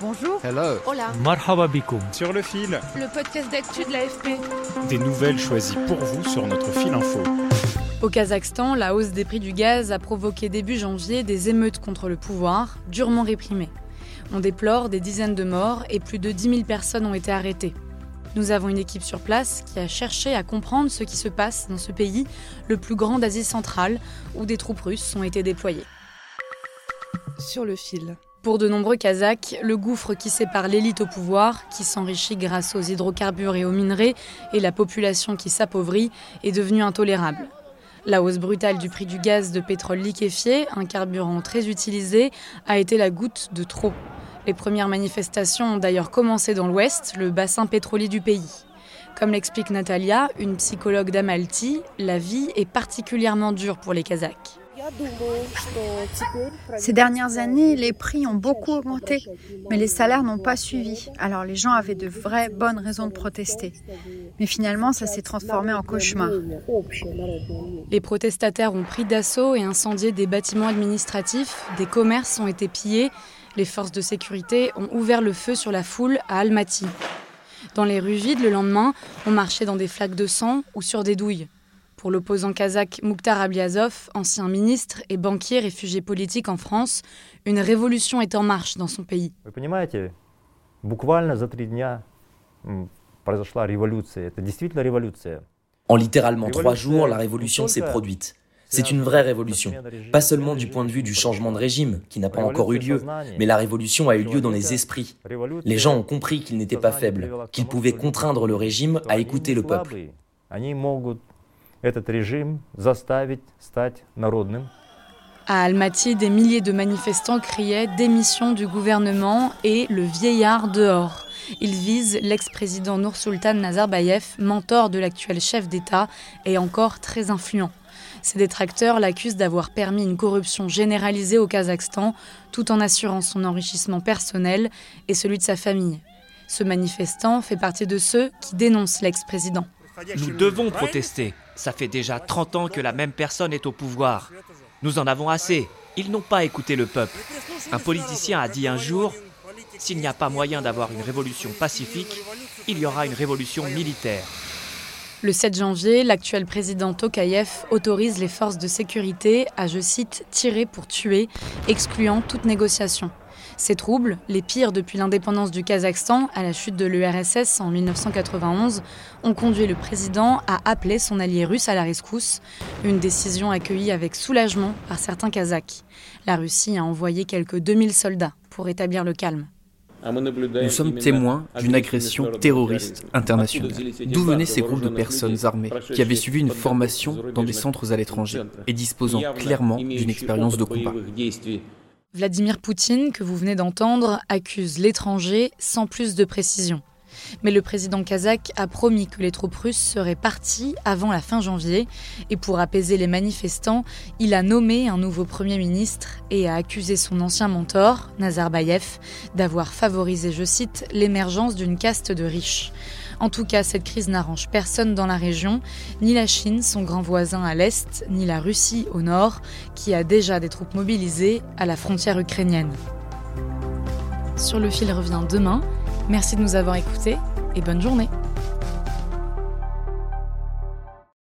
Bonjour. Hello. Hola. Marhaba bikoum. Sur le fil, Le podcast d'actu de l'AFP. des nouvelles choisies pour vous sur notre fil info. Au Kazakhstan, la hausse des prix du gaz a provoqué début janvier des émeutes contre le pouvoir, durement réprimées. On déplore des dizaines de morts et plus de 10 000 personnes ont été arrêtées. Nous avons une équipe sur place qui a cherché à comprendre ce qui se passe dans ce pays, le plus grand d'Asie centrale, où des troupes russes ont été déployées. Sur le fil. Pour de nombreux Kazakhs, le gouffre qui sépare l'élite au pouvoir, qui s'enrichit grâce aux hydrocarbures et aux minerais, et la population qui s'appauvrit, est devenu intolérable. La hausse brutale du prix du gaz de pétrole liquéfié, un carburant très utilisé, a été la goutte de trop. Les premières manifestations ont d'ailleurs commencé dans l'ouest, le bassin pétrolier du pays. Comme l'explique Natalia, une psychologue d'Amalti, la vie est particulièrement dure pour les Kazakhs. Ces dernières années, les prix ont beaucoup augmenté, mais les salaires n'ont pas suivi. Alors les gens avaient de vraies bonnes raisons de protester. Mais finalement, ça s'est transformé en cauchemar. Les protestataires ont pris d'assaut et incendié des bâtiments administratifs, des commerces ont été pillés, les forces de sécurité ont ouvert le feu sur la foule à Almaty. Dans les rues vides le lendemain, on marchait dans des flaques de sang ou sur des douilles. Pour l'opposant kazakh Mukhtar Abliazov, ancien ministre et banquier réfugié politique en France, une révolution est en marche dans son pays. Вы понимаете, буквально за три дня м, произошла революция. Это действительно революция. En littéralement trois jours, la révolution s'est produite. C'est une vraie révolution. Pas seulement du point de vue du changement de régime, qui n'a pas encore eu lieu, mais la révolution a eu lieu dans les esprits. Les gens ont compris qu'ils n'étaient pas faibles, qu'ils pouvaient contraindre le régime à écouter le peuple. Они могут этот режим заставить стать народным. À Almaty, des milliers de manifestants criaient démission du gouvernement et le vieillard dehors. Ils visent l'ex-président Nursultan Nazarbayev, mentor de l'actuel chef d'État et encore très influent. Ses détracteurs l'accusent d'avoir permis une corruption généralisée au Kazakhstan tout en assurant son enrichissement personnel et celui de sa famille. Ce manifestant fait partie de ceux qui dénoncent l'ex-président. Nous devons protester. Ça fait déjà 30 ans que la même personne est au pouvoir. Nous en avons assez. Ils n'ont pas écouté le peuple. Un politicien a dit un jour, s'il n'y a pas moyen d'avoir une révolution pacifique, il y aura une révolution militaire. Le 7 janvier, l'actuel président Tokayev autorise les forces de sécurité à, je cite, tirer pour tuer, excluant toute négociation. Ces troubles, les pires depuis l'indépendance du Kazakhstan à la chute de l'URSS en 1991, ont conduit le président à appeler son allié russe à la rescousse, une décision accueillie avec soulagement par certains Kazakhs. La Russie a envoyé quelques 2000 soldats pour établir le calme. Nous sommes témoins d'une agression terroriste internationale. D'où venaient ces groupes de personnes armées qui avaient suivi une formation dans des centres à l'étranger et disposant clairement d'une expérience de combat? Vladimir Poutine, que vous venez d'entendre, accuse l'étranger sans plus de précision. Mais le président kazakh a promis que les troupes russes seraient parties avant la fin janvier. Et pour apaiser les manifestants, il a nommé un nouveau Premier ministre et a accusé son ancien mentor, Nazarbayev, d'avoir favorisé, je cite, l'émergence d'une caste de riches. En tout cas, cette crise n'arrange personne dans la région, ni la Chine, son grand voisin à l'est, ni la Russie au nord, qui a déjà des troupes mobilisées à la frontière ukrainienne. Sur le fil revient demain. Merci de nous avoir écoutés et bonne journée.